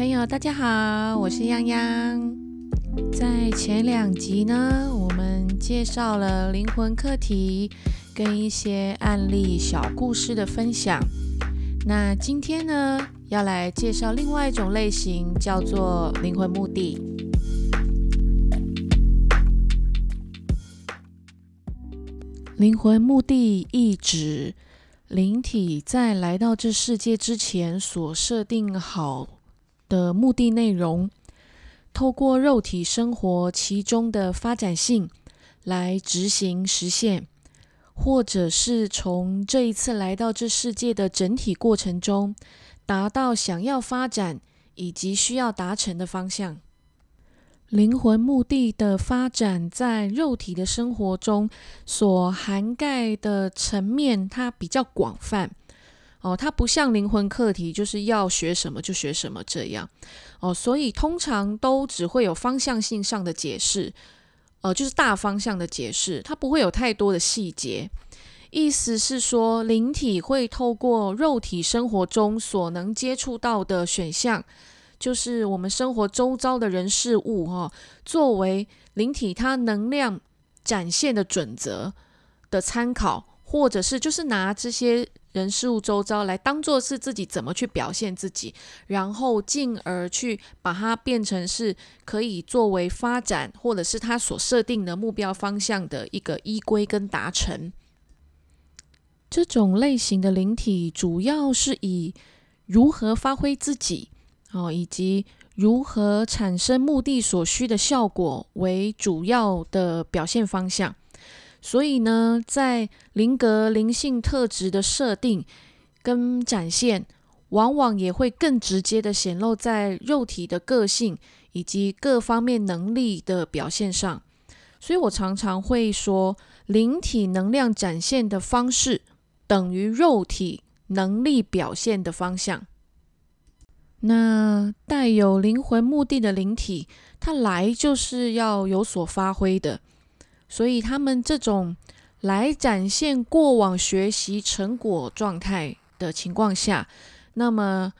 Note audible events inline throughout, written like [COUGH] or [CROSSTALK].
朋友，大家好，我是泱泱。在前两集呢，我们介绍了灵魂课题跟一些案例小故事的分享。那今天呢，要来介绍另外一种类型，叫做灵魂目的。灵魂目的意指灵体在来到这世界之前所设定好。的目的内容，透过肉体生活其中的发展性来执行实现，或者是从这一次来到这世界的整体过程中，达到想要发展以及需要达成的方向。灵魂目的的发展，在肉体的生活中所涵盖的层面，它比较广泛。哦，它不像灵魂课题，就是要学什么就学什么这样。哦，所以通常都只会有方向性上的解释，呃，就是大方向的解释，它不会有太多的细节。意思是说，灵体会透过肉体生活中所能接触到的选项，就是我们生活周遭的人事物，哈，作为灵体它能量展现的准则的参考，或者是就是拿这些。人事物周遭来当做是自己怎么去表现自己，然后进而去把它变成是可以作为发展，或者是他所设定的目标方向的一个依归跟达成。这种类型的灵体主要是以如何发挥自己哦，以及如何产生目的所需的效果为主要的表现方向。所以呢，在灵格灵性特质的设定跟展现，往往也会更直接的显露在肉体的个性以及各方面能力的表现上。所以我常常会说，灵体能量展现的方式等于肉体能力表现的方向。那带有灵魂目的的灵体，它来就是要有所发挥的。所以他们这种来展现过往学习成果状态的情况下，那么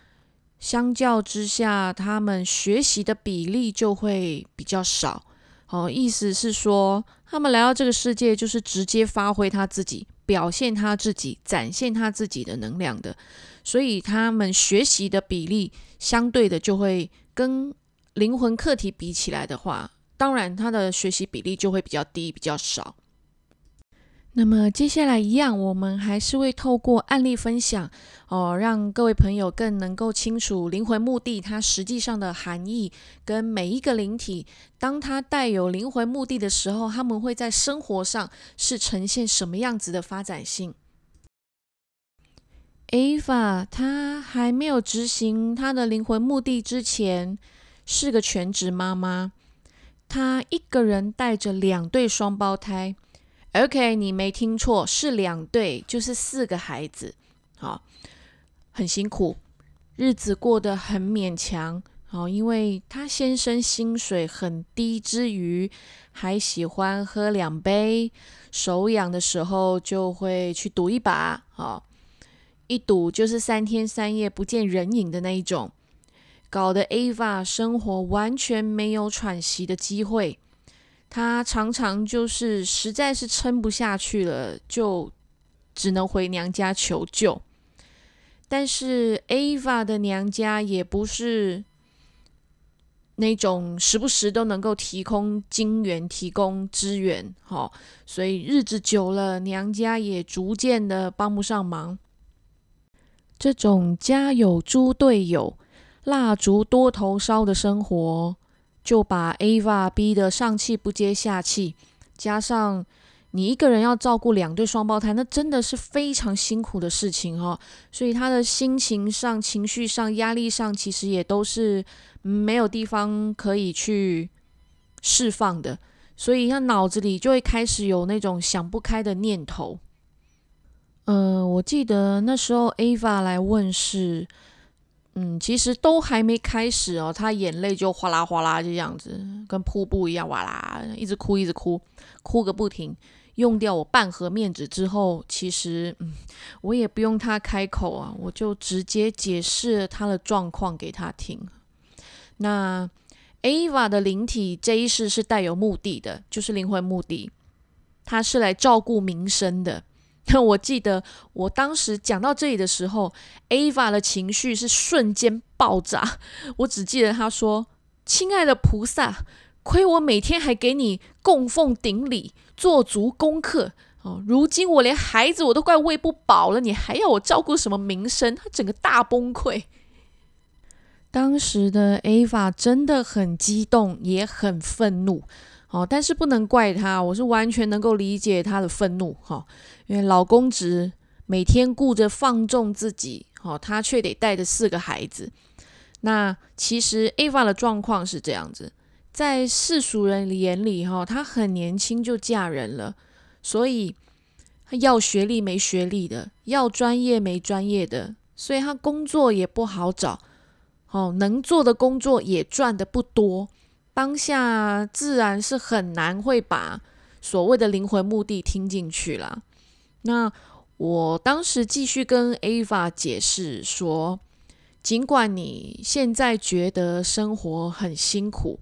相较之下，他们学习的比例就会比较少。哦，意思是说，他们来到这个世界就是直接发挥他自己、表现他自己、展现他自己的能量的，所以他们学习的比例相对的就会跟灵魂课题比起来的话。当然，他的学习比例就会比较低，比较少。那么接下来一样，我们还是会透过案例分享哦，让各位朋友更能够清楚灵魂目的它实际上的含义，跟每一个灵体，当它带有灵魂目的的时候，他们会在生活上是呈现什么样子的发展性。Ava 她还没有执行她的灵魂目的之前，是个全职妈妈。他一个人带着两对双胞胎，OK，你没听错，是两对，就是四个孩子，好，很辛苦，日子过得很勉强，好，因为他先生薪水很低，之余还喜欢喝两杯，手痒的时候就会去赌一把，好，一赌就是三天三夜不见人影的那一种。搞得 Ava 生活完全没有喘息的机会，她常常就是实在是撑不下去了，就只能回娘家求救。但是 Ava 的娘家也不是那种时不时都能够提供金援、提供支援，哈，所以日子久了，娘家也逐渐的帮不上忙。这种家有猪队友。蜡烛多头烧的生活，就把 Ava 逼得上气不接下气。加上你一个人要照顾两对双胞胎，那真的是非常辛苦的事情哈。所以他的心情上、情绪上、压力上，其实也都是没有地方可以去释放的。所以他脑子里就会开始有那种想不开的念头。呃，我记得那时候 Ava 来问是。嗯，其实都还没开始哦，他眼泪就哗啦哗啦就这样子，跟瀑布一样，哇啦，一直哭，一直哭，哭个不停。用掉我半盒面纸之后，其实嗯，我也不用他开口啊，我就直接解释他的状况给他听。那 Ava 的灵体这一世是带有目的的，就是灵魂目的，他是来照顾民生的。我记得我当时讲到这里的时候，Ava 的情绪是瞬间爆炸。我只记得他说：“亲爱的菩萨，亏我每天还给你供奉顶礼，做足功课哦，如今我连孩子我都快喂不饱了，你还要我照顾什么名声？”他整个大崩溃。当时的 Ava 真的很激动，也很愤怒。哦，但是不能怪他，我是完全能够理解他的愤怒哈，因为老公职每天顾着放纵自己，哦，他却得带着四个孩子。那其实 Ava 的状况是这样子，在世俗人眼里哈，她很年轻就嫁人了，所以要学历没学历的，要专业没专业的，所以她工作也不好找，哦，能做的工作也赚的不多。当下自然是很难会把所谓的灵魂目的听进去了。那我当时继续跟 Ava 解释说，尽管你现在觉得生活很辛苦，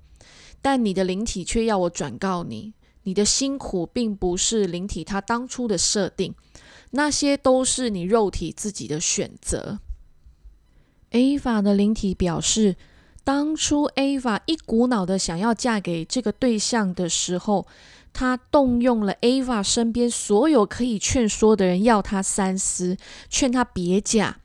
但你的灵体却要我转告你，你的辛苦并不是灵体它当初的设定，那些都是你肉体自己的选择。Ava 的灵体表示。当初 Ava 一股脑的想要嫁给这个对象的时候，他动用了 Ava 身边所有可以劝说的人，要他三思，劝他别嫁。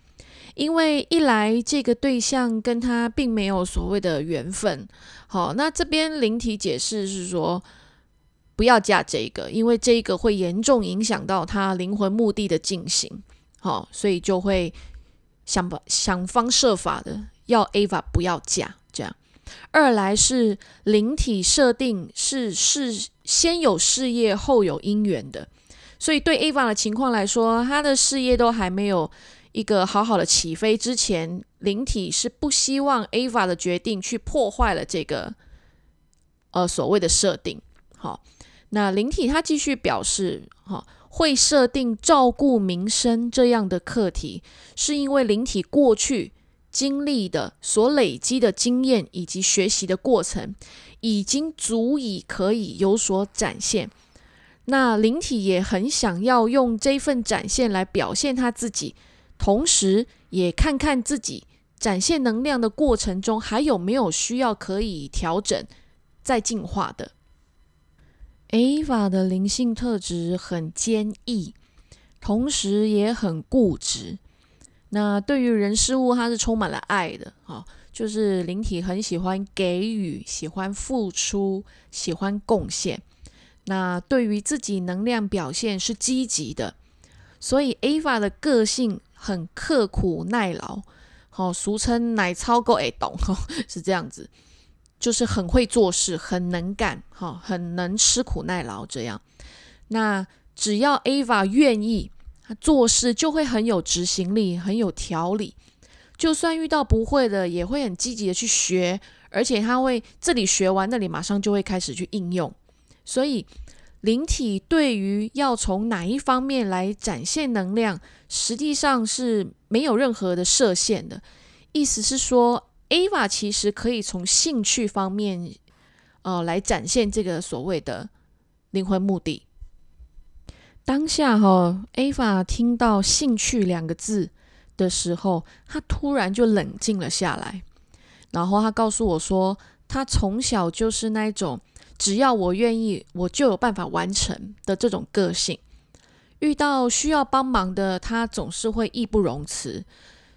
因为一来这个对象跟他并没有所谓的缘分。好，那这边灵体解释是说，不要嫁这个，因为这个会严重影响到他灵魂目的的进行。好，所以就会想把想方设法的。要 Ava 不要嫁，这样。二来是灵体设定是是先有事业后有姻缘的，所以对 Ava 的情况来说，他的事业都还没有一个好好的起飞之前，灵体是不希望 Ava 的决定去破坏了这个呃所谓的设定。好，那灵体他继续表示，哈，会设定照顾民生这样的课题，是因为灵体过去。经历的所累积的经验以及学习的过程，已经足以可以有所展现。那灵体也很想要用这份展现来表现他自己，同时也看看自己展现能量的过程中还有没有需要可以调整、再进化的。Ava 的灵性特质很坚毅，同时也很固执。那对于人事物，它是充满了爱的哈，就是灵体很喜欢给予，喜欢付出，喜欢贡献。那对于自己能量表现是积极的，所以 Ava 的个性很刻苦耐劳，好，俗称奶超够爱懂，是这样子，就是很会做事，很能干，哈，很能吃苦耐劳这样。那只要 Ava 愿意。他做事就会很有执行力，很有条理。就算遇到不会的，也会很积极的去学，而且他会这里学完，那里马上就会开始去应用。所以灵体对于要从哪一方面来展现能量，实际上是没有任何的设限的。意思是说，Ava 其实可以从兴趣方面，呃，来展现这个所谓的灵魂目的。当下哈，Ava 听到“兴趣”两个字的时候，他突然就冷静了下来。然后他告诉我说，他从小就是那种只要我愿意，我就有办法完成的这种个性。遇到需要帮忙的，他总是会义不容辞。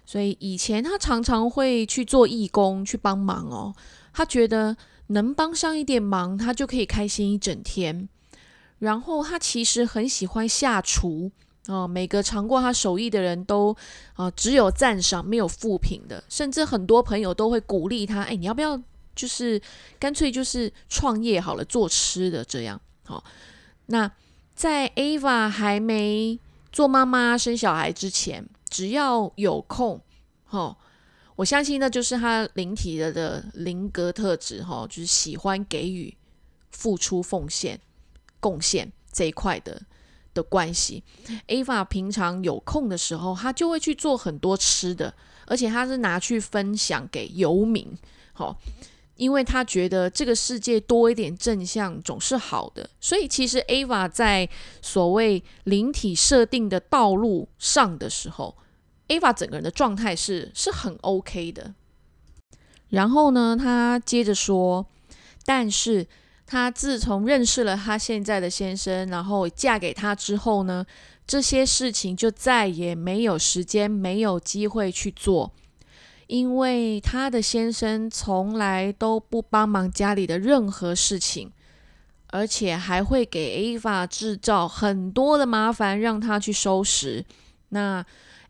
所以以前他常常会去做义工去帮忙哦。他觉得能帮上一点忙，他就可以开心一整天。然后他其实很喜欢下厨啊，每个尝过他手艺的人都啊，只有赞赏没有负评的，甚至很多朋友都会鼓励他，哎，你要不要就是干脆就是创业好了，做吃的这样。好，那在 Ava 还没做妈妈生小孩之前，只要有空，哈，我相信那就是他灵体的的灵格特质，哈，就是喜欢给予、付出、奉献。贡献这一块的的关系，Ava 平常有空的时候，他就会去做很多吃的，而且他是拿去分享给游民好，因为他觉得这个世界多一点正向总是好的，所以其实 Ava 在所谓灵体设定的道路上的时候，Ava 整个人的状态是是很 OK 的。然后呢，他接着说，但是他自从认识了他现在的先生，然后嫁给他之后呢，这些事情就再也没有时间、没有机会去做。因为他的先生从来都不帮忙家里的任何事情，而且还会给 Ava 制造很多的麻烦，让他去收拾。那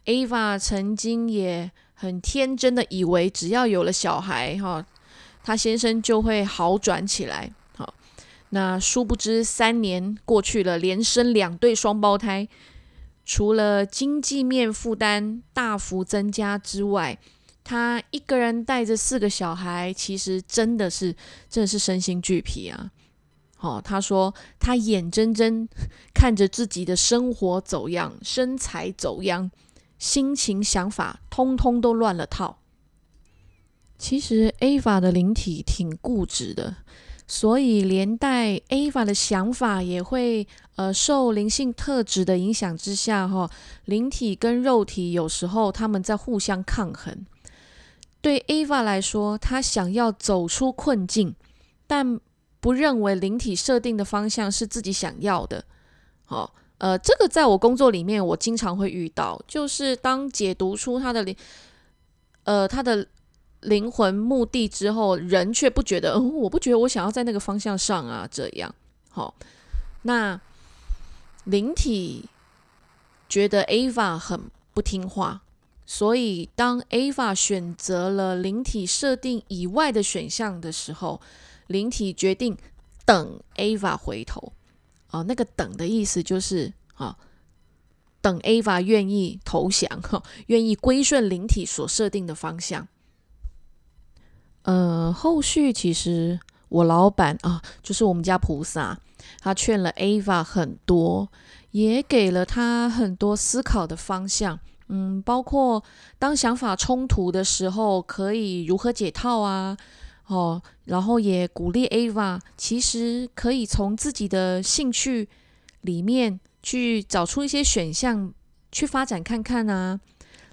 Ava 曾经也很天真的以为，只要有了小孩，哈，他先生就会好转起来。那殊不知三年过去了，连生两对双胞胎，除了经济面负担大幅增加之外，他一个人带着四个小孩，其实真的是，真的是身心俱疲啊！哦，他说他眼睁睁 [LAUGHS] 看着自己的生活走样，身材走样，心情想法通通都乱了套。其实 Ava 的灵体挺固执的，所以连带 Ava 的想法也会呃受灵性特质的影响之下，哈，灵体跟肉体有时候他们在互相抗衡。对 Ava 来说，他想要走出困境，但不认为灵体设定的方向是自己想要的。好，呃，这个在我工作里面，我经常会遇到，就是当解读出他的灵，呃，他的灵魂目的之后，人却不觉得，嗯，我不觉得我想要在那个方向上啊，这样。好，那灵体觉得 Ava 很不听话。所以，当 Ava 选择了灵体设定以外的选项的时候，灵体决定等 Ava 回头。啊，那个“等”的意思就是啊，等 Ava 愿意投降，哈，愿意归顺灵体所设定的方向。呃，后续其实我老板啊，就是我们家菩萨，他劝了 Ava 很多，也给了他很多思考的方向。嗯，包括当想法冲突的时候，可以如何解套啊？哦，然后也鼓励 Ava，其实可以从自己的兴趣里面去找出一些选项去发展看看啊，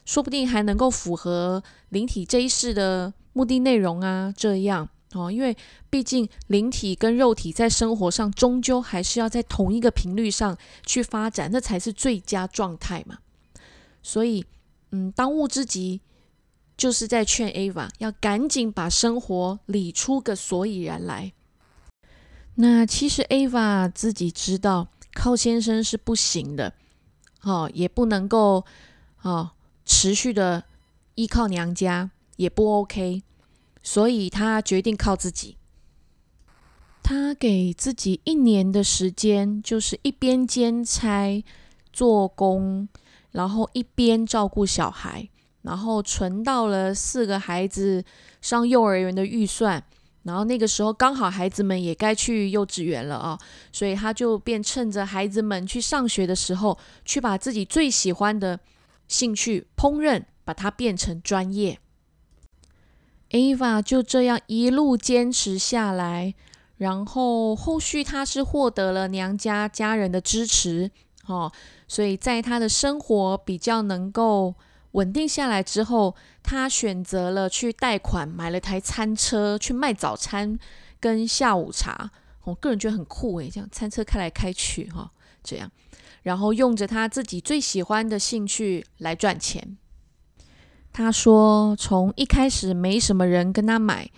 说不定还能够符合灵体这一世的目的内容啊。这样哦，因为毕竟灵体跟肉体在生活上终究还是要在同一个频率上去发展，那才是最佳状态嘛。所以，嗯，当务之急就是在劝 Ava 要赶紧把生活理出个所以然来。那其实 Ava 自己知道靠先生是不行的，哦，也不能够哦持续的依靠娘家，也不 OK，所以他决定靠自己。他给自己一年的时间，就是一边兼差做工。然后一边照顾小孩，然后存到了四个孩子上幼儿园的预算，然后那个时候刚好孩子们也该去幼稚园了啊，所以他就便趁着孩子们去上学的时候，去把自己最喜欢的兴趣烹饪，把它变成专业。Ava 就这样一路坚持下来，然后后续她是获得了娘家家人的支持，哦。所以在她的生活比较能够稳定下来之后，他选择了去贷款买了台餐车去卖早餐跟下午茶。我个人觉得很酷诶，这样餐车开来开去哈，这样，然后用着他自己最喜欢的兴趣来赚钱。他说，从一开始没什么人跟他买，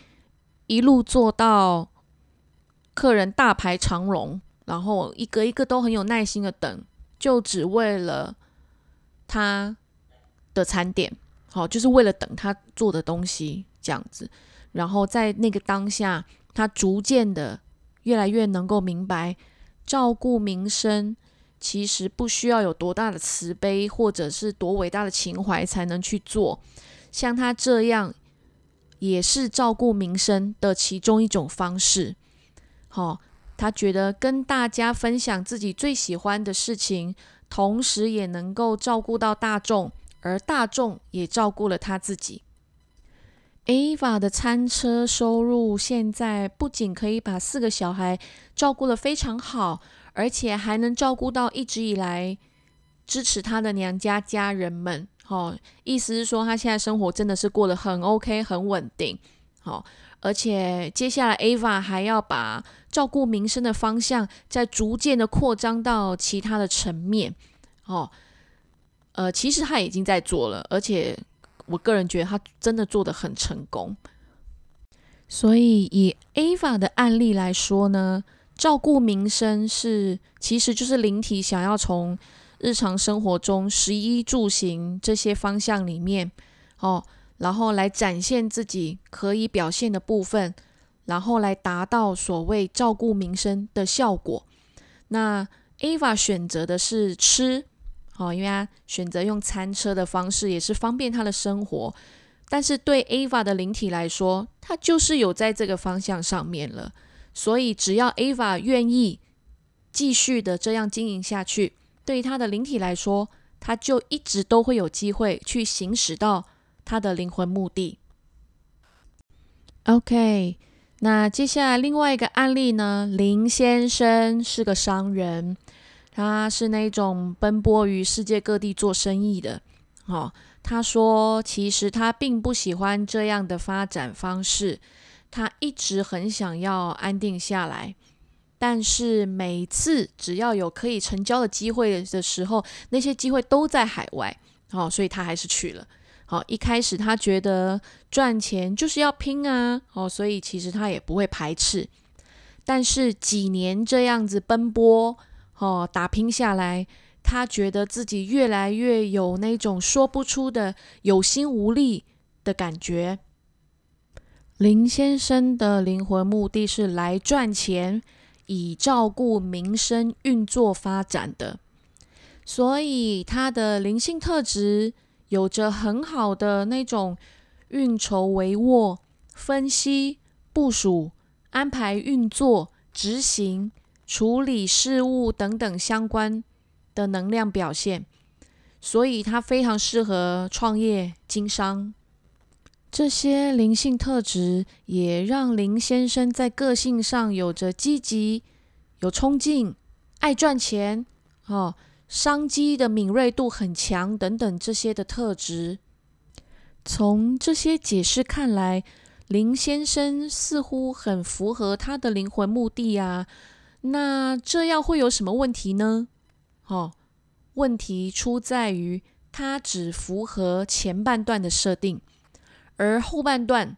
一路做到客人大排长龙，然后一个一个都很有耐心的等。就只为了他的餐点，好，就是为了等他做的东西这样子。然后在那个当下，他逐渐的越来越能够明白，照顾民生其实不需要有多大的慈悲，或者是多伟大的情怀才能去做。像他这样，也是照顾民生的其中一种方式。好。他觉得跟大家分享自己最喜欢的事情，同时也能够照顾到大众，而大众也照顾了他自己。Ava 的餐车收入现在不仅可以把四个小孩照顾得非常好，而且还能照顾到一直以来支持她的娘家家人们。哦，意思是说她现在生活真的是过得很 OK，很稳定。好，而且接下来 Ava 还要把照顾民生的方向再逐渐的扩张到其他的层面。哦，呃，其实他已经在做了，而且我个人觉得他真的做得很成功。所以以 Ava 的案例来说呢，照顾民生是其实就是灵体想要从日常生活中食衣住行这些方向里面，哦，然后来展现自己可以表现的部分，然后来达到所谓照顾民生的效果。那 Ava 选择的是吃。哦，因为他选择用餐车的方式，也是方便他的生活。但是对 Ava 的灵体来说，他就是有在这个方向上面了。所以只要 Ava 愿意继续的这样经营下去，对于他的灵体来说，他就一直都会有机会去行使到他的灵魂目的。OK，那接下来另外一个案例呢？林先生是个商人。他是那种奔波于世界各地做生意的，哦，他说其实他并不喜欢这样的发展方式，他一直很想要安定下来，但是每次只要有可以成交的机会的时候，那些机会都在海外，哦，所以他还是去了。好，一开始他觉得赚钱就是要拼啊，哦，所以其实他也不会排斥，但是几年这样子奔波。哦，打拼下来，他觉得自己越来越有那种说不出的有心无力的感觉。林先生的灵魂目的是来赚钱，以照顾民生运作发展的，所以他的灵性特质有着很好的那种运筹帷幄、分析、部署、安排、运作、执行。处理事务等等相关的能量表现，所以他非常适合创业经商。这些灵性特质也让林先生在个性上有着积极、有冲劲、爱赚钱、哦，商机的敏锐度很强等等这些的特质。从这些解释看来，林先生似乎很符合他的灵魂目的啊。那这样会有什么问题呢？哦，问题出在于它只符合前半段的设定，而后半段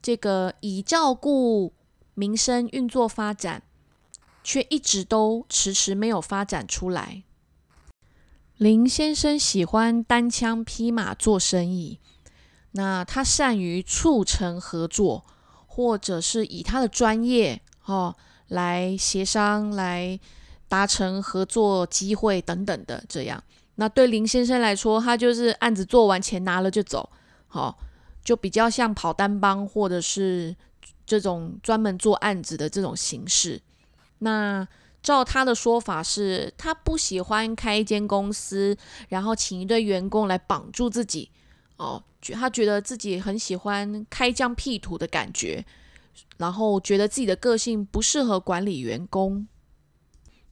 这个以照顾民生运作发展，却一直都迟迟没有发展出来。林先生喜欢单枪匹马做生意，那他善于促成合作，或者是以他的专业哦。来协商，来达成合作机会等等的，这样。那对林先生来说，他就是案子做完，钱拿了就走，好，就比较像跑单帮或者是这种专门做案子的这种形式。那照他的说法是，他不喜欢开一间公司，然后请一堆员工来绑住自己，哦，他觉得自己很喜欢开疆辟土的感觉。然后觉得自己的个性不适合管理员工。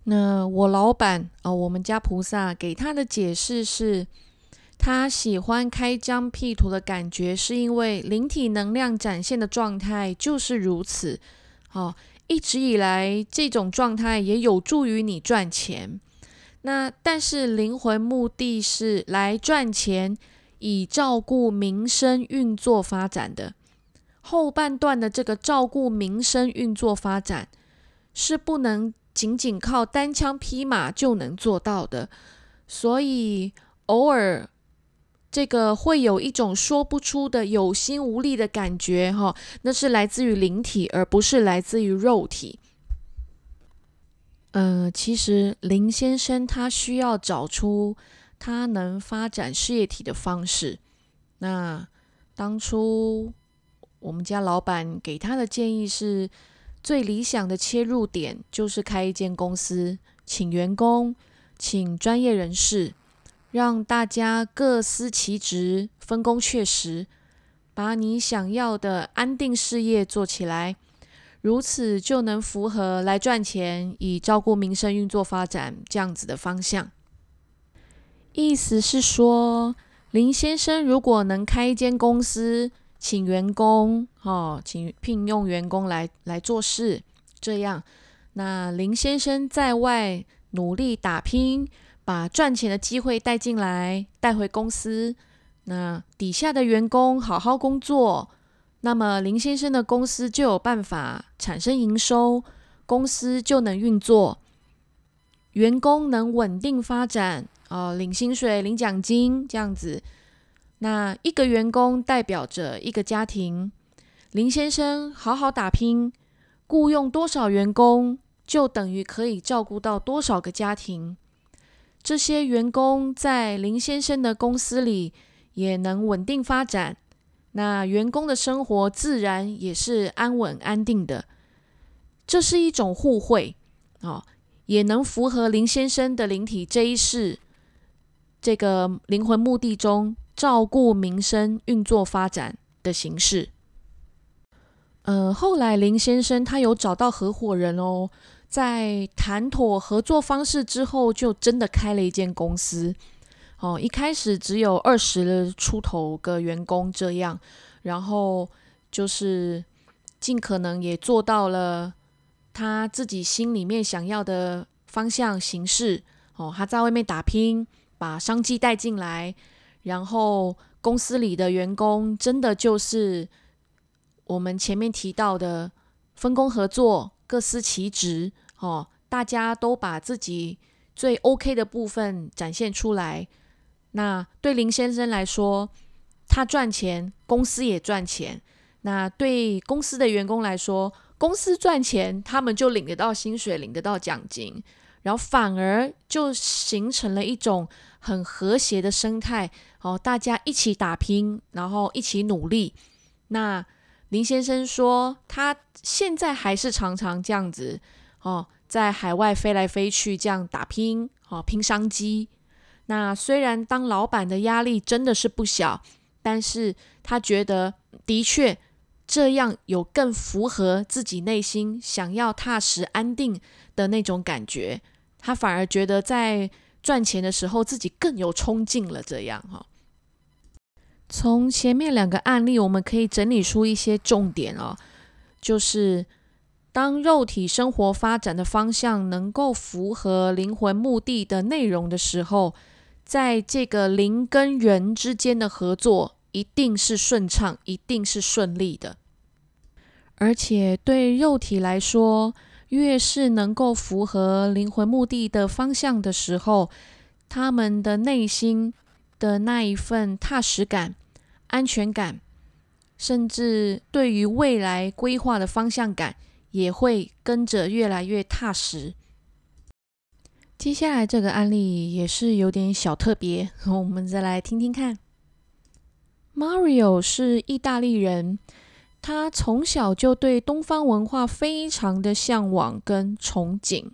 那我老板啊，我们家菩萨给他的解释是，他喜欢开疆辟土的感觉，是因为灵体能量展现的状态就是如此。哦，一直以来这种状态也有助于你赚钱。那但是灵魂目的是来赚钱，以照顾民生运作发展的。后半段的这个照顾民生运作发展，是不能仅仅靠单枪匹马就能做到的，所以偶尔这个会有一种说不出的有心无力的感觉，哈，那是来自于灵体，而不是来自于肉体。呃，其实林先生他需要找出他能发展事业体的方式。那当初。我们家老板给他的建议是，最理想的切入点就是开一间公司，请员工，请专业人士，让大家各司其职，分工确实，把你想要的安定事业做起来，如此就能符合来赚钱以照顾民生运作发展这样子的方向。意思是说，林先生如果能开一间公司，请员工哦，请聘用员工来来做事，这样，那林先生在外努力打拼，把赚钱的机会带进来，带回公司。那底下的员工好好工作，那么林先生的公司就有办法产生营收，公司就能运作，员工能稳定发展，哦，领薪水、领奖金这样子。那一个员工代表着一个家庭，林先生好好打拼，雇佣多少员工，就等于可以照顾到多少个家庭。这些员工在林先生的公司里。也能稳定发展，那员工的生活自然也是安稳安定的。这是一种互惠哦，也能符合林先生的灵体这一世这个灵魂目的中照顾民生运作发展的形式。呃，后来林先生他有找到合伙人哦，在谈妥合作方式之后，就真的开了一间公司。哦，一开始只有二十出头个员工这样，然后就是尽可能也做到了他自己心里面想要的方向形式。哦，他在外面打拼，把商机带进来，然后公司里的员工真的就是我们前面提到的分工合作，各司其职。哦，大家都把自己最 OK 的部分展现出来。那对林先生来说，他赚钱，公司也赚钱。那对公司的员工来说，公司赚钱，他们就领得到薪水，领得到奖金，然后反而就形成了一种很和谐的生态。哦，大家一起打拼，然后一起努力。那林先生说，他现在还是常常这样子哦，在海外飞来飞去，这样打拼，哦，拼商机。那虽然当老板的压力真的是不小，但是他觉得的确这样有更符合自己内心想要踏实安定的那种感觉，他反而觉得在赚钱的时候自己更有冲劲了。这样哈，从前面两个案例，我们可以整理出一些重点哦，就是当肉体生活发展的方向能够符合灵魂目的的内容的时候。在这个灵跟人之间的合作一定是顺畅，一定是顺利的。而且对肉体来说，越是能够符合灵魂目的的方向的时候，他们的内心的那一份踏实感、安全感，甚至对于未来规划的方向感，也会跟着越来越踏实。接下来这个案例也是有点小特别，[LAUGHS] 我们再来听听看。Mario 是意大利人，他从小就对东方文化非常的向往跟憧憬，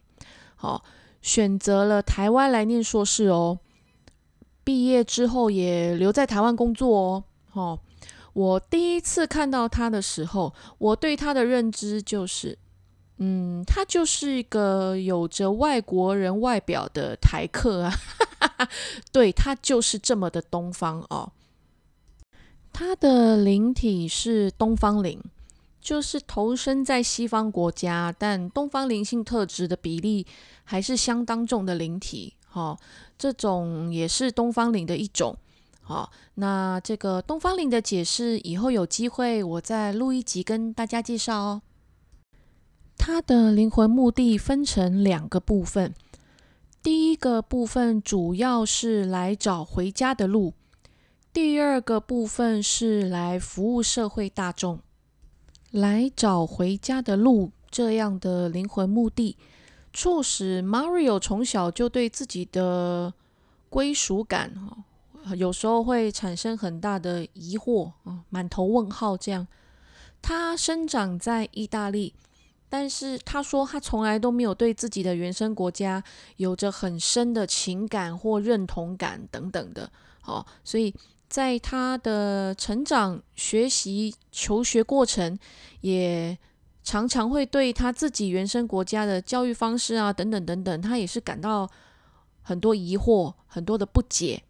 好，选择了台湾来念硕士哦。毕业之后也留在台湾工作哦。哦，我第一次看到他的时候，我对他的认知就是。嗯，他就是一个有着外国人外表的台客啊，[LAUGHS] 对他就是这么的东方哦。他的灵体是东方灵，就是投身在西方国家，但东方灵性特质的比例还是相当重的灵体。哈，这种也是东方灵的一种。好，那这个东方灵的解释，以后有机会我再录一集跟大家介绍哦。他的灵魂目的分成两个部分，第一个部分主要是来找回家的路，第二个部分是来服务社会大众。来找回家的路这样的灵魂目的，促使 Mario 从小就对自己的归属感，有时候会产生很大的疑惑啊，满头问号。这样，他生长在意大利。但是他说，他从来都没有对自己的原生国家有着很深的情感或认同感等等的。哦，所以在他的成长、学习、求学过程，也常常会对他自己原生国家的教育方式啊，等等等等，他也是感到很多疑惑、很多的不解。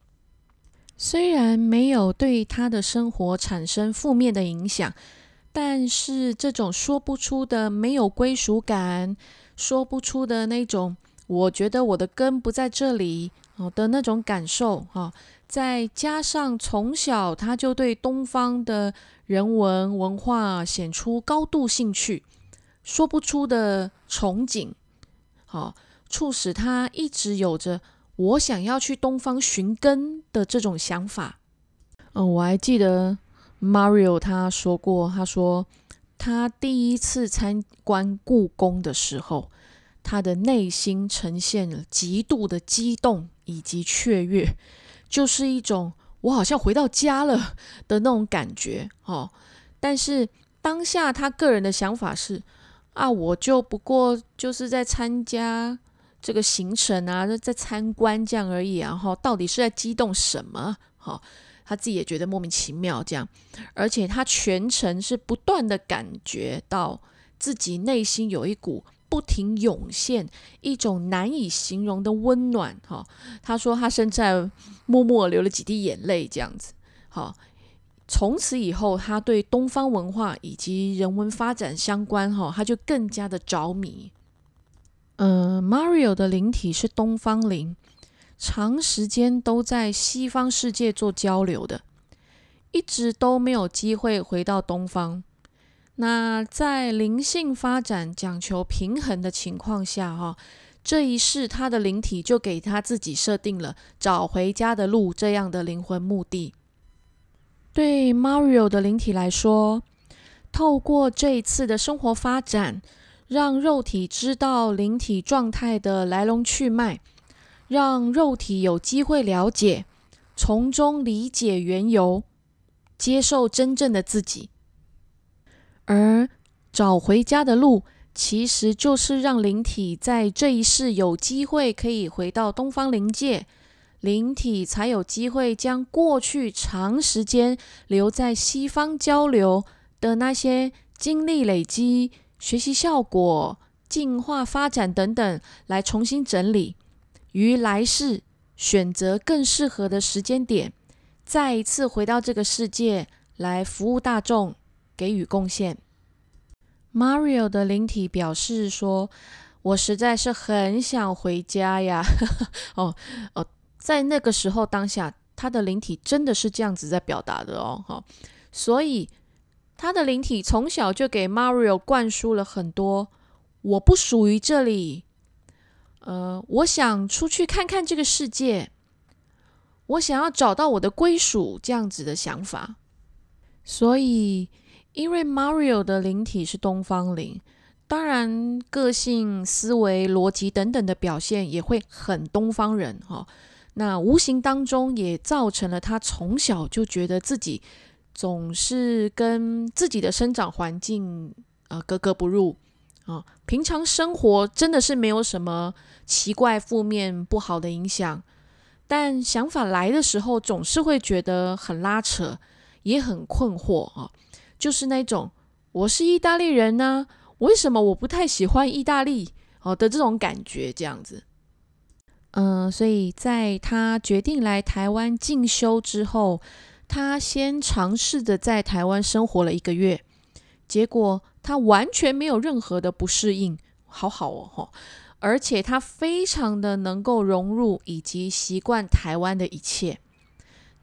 虽然没有对他的生活产生负面的影响，但是这种说不出的没有归属感，说不出的那种，我觉得我的根不在这里哦的那种感受哈。再加上从小他就对东方的人文文化显出高度兴趣，说不出的憧憬，好，促使他一直有着我想要去东方寻根的这种想法。嗯，我还记得 Mario 他说过，他说他第一次参观故宫的时候，他的内心呈现了极度的激动以及雀跃。就是一种我好像回到家了的那种感觉哦，但是当下他个人的想法是啊，我就不过就是在参加这个行程啊，在参观这样而已，然后到底是在激动什么？哈，他自己也觉得莫名其妙这样，而且他全程是不断的感觉到自己内心有一股。不停涌现一种难以形容的温暖，哈。他说他现在默默流了几滴眼泪，这样子。好，从此以后，他对东方文化以及人文发展相关，哈，他就更加的着迷。呃，Mario 的灵体是东方灵，长时间都在西方世界做交流的，一直都没有机会回到东方。那在灵性发展讲求平衡的情况下，哈，这一世他的灵体就给他自己设定了找回家的路这样的灵魂目的。对 Mario 的灵体来说，透过这一次的生活发展，让肉体知道灵体状态的来龙去脉，让肉体有机会了解，从中理解缘由，接受真正的自己。而找回家的路，其实就是让灵体在这一世有机会可以回到东方灵界，灵体才有机会将过去长时间留在西方交流的那些经历累积、学习效果、进化发展等等，来重新整理，于来世选择更适合的时间点，再一次回到这个世界来服务大众。给予贡献。Mario 的灵体表示说：“我实在是很想回家呀。[LAUGHS] ”哦哦，在那个时候当下，他的灵体真的是这样子在表达的哦。哈，所以他的灵体从小就给 Mario 灌输了很多“我不属于这里”，呃，我想出去看看这个世界，我想要找到我的归属这样子的想法，所以。因为 Mario 的灵体是东方灵，当然个性、思维、逻辑等等的表现也会很东方人哈。那无形当中也造成了他从小就觉得自己总是跟自己的生长环境啊格格不入啊。平常生活真的是没有什么奇怪、负面、不好的影响，但想法来的时候总是会觉得很拉扯，也很困惑啊。就是那种我是意大利人呢，为什么我不太喜欢意大利哦的这种感觉，这样子。嗯，所以在他决定来台湾进修之后，他先尝试着在台湾生活了一个月，结果他完全没有任何的不适应，好好哦哈，而且他非常的能够融入以及习惯台湾的一切。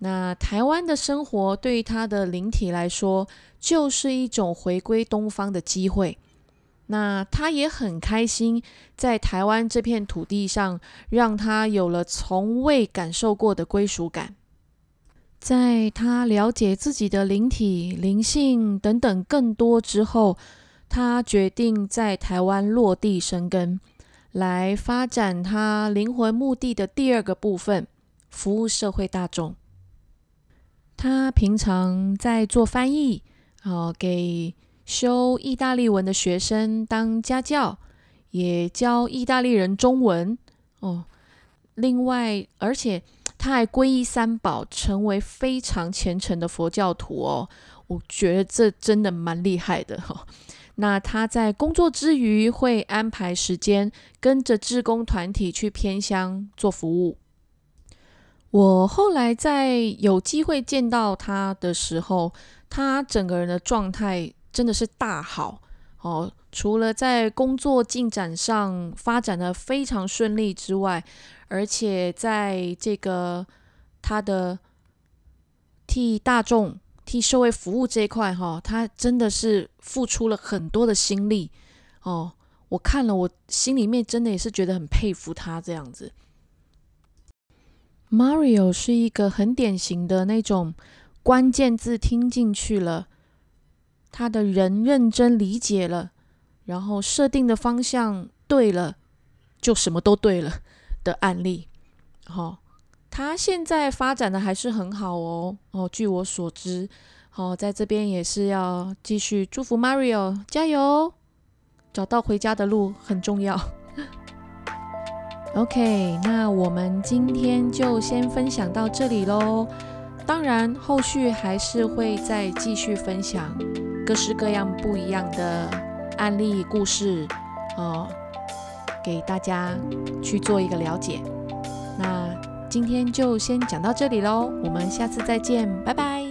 那台湾的生活对于他的灵体来说，就是一种回归东方的机会。那他也很开心，在台湾这片土地上，让他有了从未感受过的归属感。在他了解自己的灵体、灵性等等更多之后，他决定在台湾落地生根，来发展他灵魂目的的第二个部分——服务社会大众。他平常在做翻译，哦，给修意大利文的学生当家教，也教意大利人中文，哦。另外，而且他还皈依三宝，成为非常虔诚的佛教徒哦。我觉得这真的蛮厉害的哈。那他在工作之余会安排时间跟着志工团体去偏乡做服务。我后来在有机会见到他的时候，他整个人的状态真的是大好哦。除了在工作进展上发展的非常顺利之外，而且在这个他的替大众、替社会服务这一块，哈，他真的是付出了很多的心力哦。我看了，我心里面真的也是觉得很佩服他这样子。Mario 是一个很典型的那种关键字听进去了，他的人认真理解了。然后设定的方向对了，就什么都对了 [LAUGHS] 的案例。好，他现在发展的还是很好哦。哦，据我所知，好，在这边也是要继续祝福 Mario 加油，找到回家的路很重要。OK，那我们今天就先分享到这里喽。当然，后续还是会再继续分享各式各样不一样的。案例故事，哦，给大家去做一个了解。那今天就先讲到这里喽，我们下次再见，拜拜。